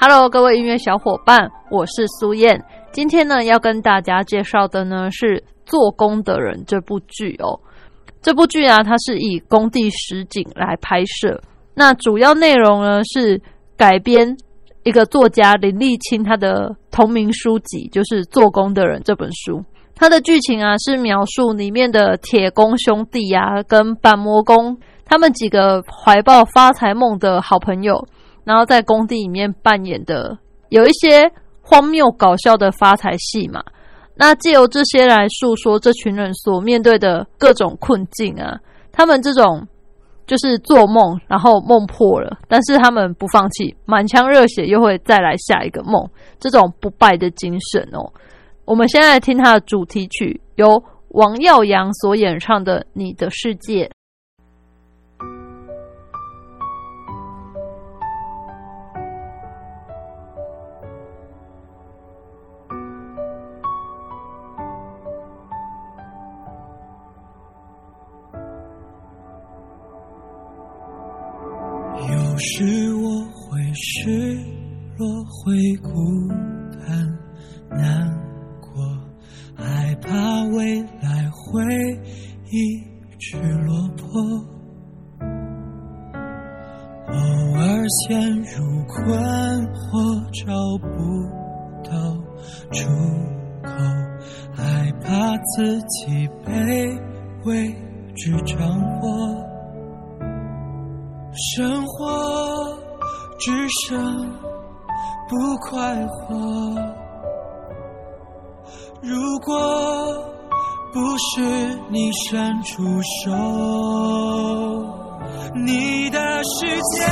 Hello，各位音乐小伙伴，我是苏燕。今天呢，要跟大家介绍的呢是《做工的人》这部剧哦。这部剧啊，它是以工地实景来拍摄。那主要内容呢是改编一个作家林立清他的同名书籍，就是《做工的人》这本书。它的剧情啊是描述里面的铁工兄弟啊跟板模工他们几个怀抱发财梦的好朋友。然后在工地里面扮演的有一些荒谬搞笑的发财戏嘛，那借由这些来诉说这群人所面对的各种困境啊，他们这种就是做梦，然后梦破了，但是他们不放弃，满腔热血又会再来下一个梦，这种不败的精神哦。我们现在听他的主题曲，由王耀阳所演唱的《你的世界》。失落，会孤单难过，害怕未来会一直落魄，偶尔陷入困惑，找不到出口，害怕自己被未知掌握。生活只剩不快活。如果不是你伸出手，你的世界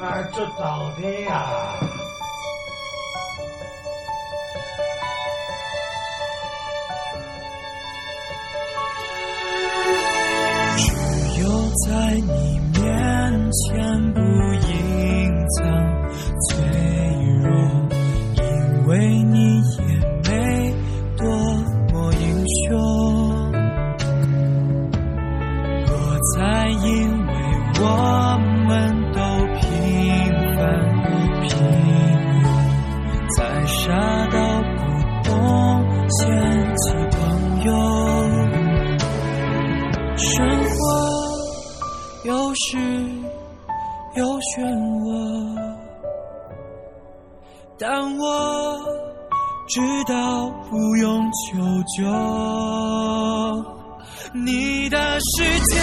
啊这到底呀只有在你面前不隐藏脆弱因为你也只有漩涡，但我知道不用求救。你的世界。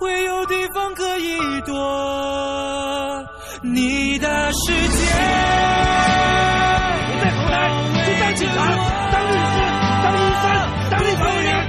会有地方可以躲，你的世界。我带头来，就当警察，当律师，当医生，当立法员。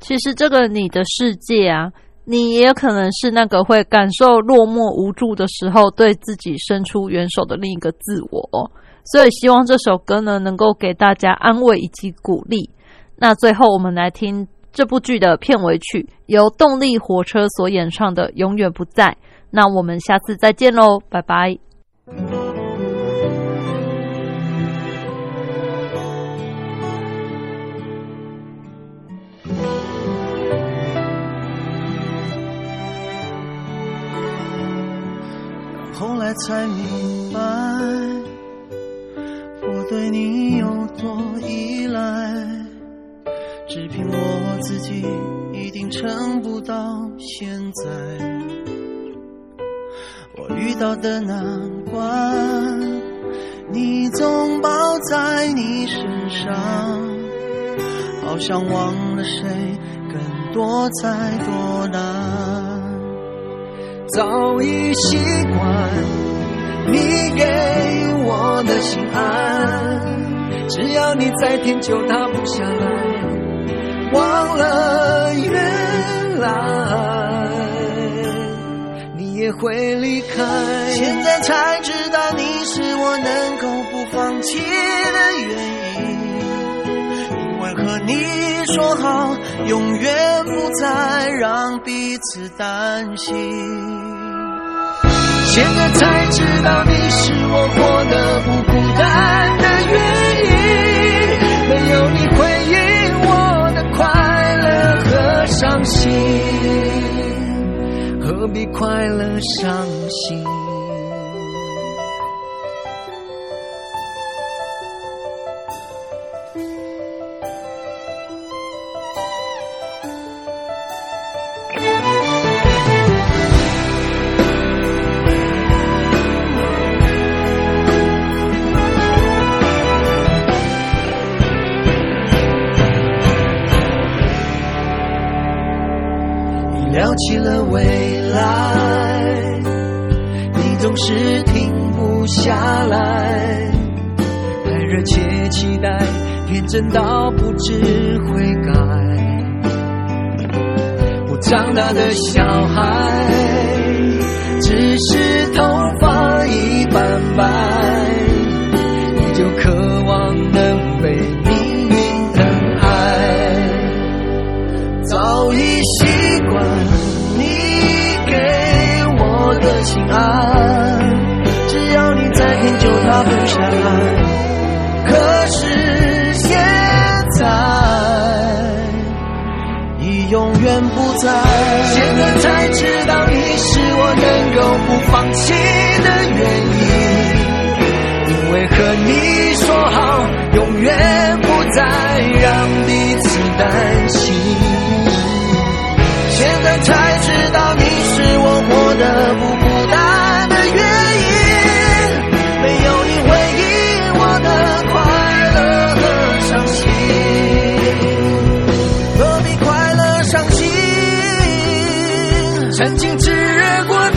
其实这个你的世界啊，你也可能是那个会感受落寞无助的时候，对自己伸出援手的另一个自我。所以希望这首歌呢，能够给大家安慰以及鼓励。那最后，我们来听这部剧的片尾曲，由动力火车所演唱的《永远不在》。那我们下次再见喽，拜拜。才明白，我对你有多依赖，只凭我自己一定撑不到现在。我遇到的难关，你总抱在你身上，好像忘了谁更多才多难。早已习惯你给我的心安，只要你再天就塌不下来，忘了原来你也会离开。现在才知道你是我能够不放弃的原因，因为和你说好永远不再让彼此担心。现在才知道你是我活得不孤单的原因，没有你回应我的快乐和伤心，何必快乐伤心？聊起了未来，你总是停不下来，太热切期待，天真到不知悔改。我长大的小孩，舔就塌不下来。可是现在已永远不在，现在才知道你是我能够不放弃的原因，因为和你说好永远不再让彼此担曾经炽热过。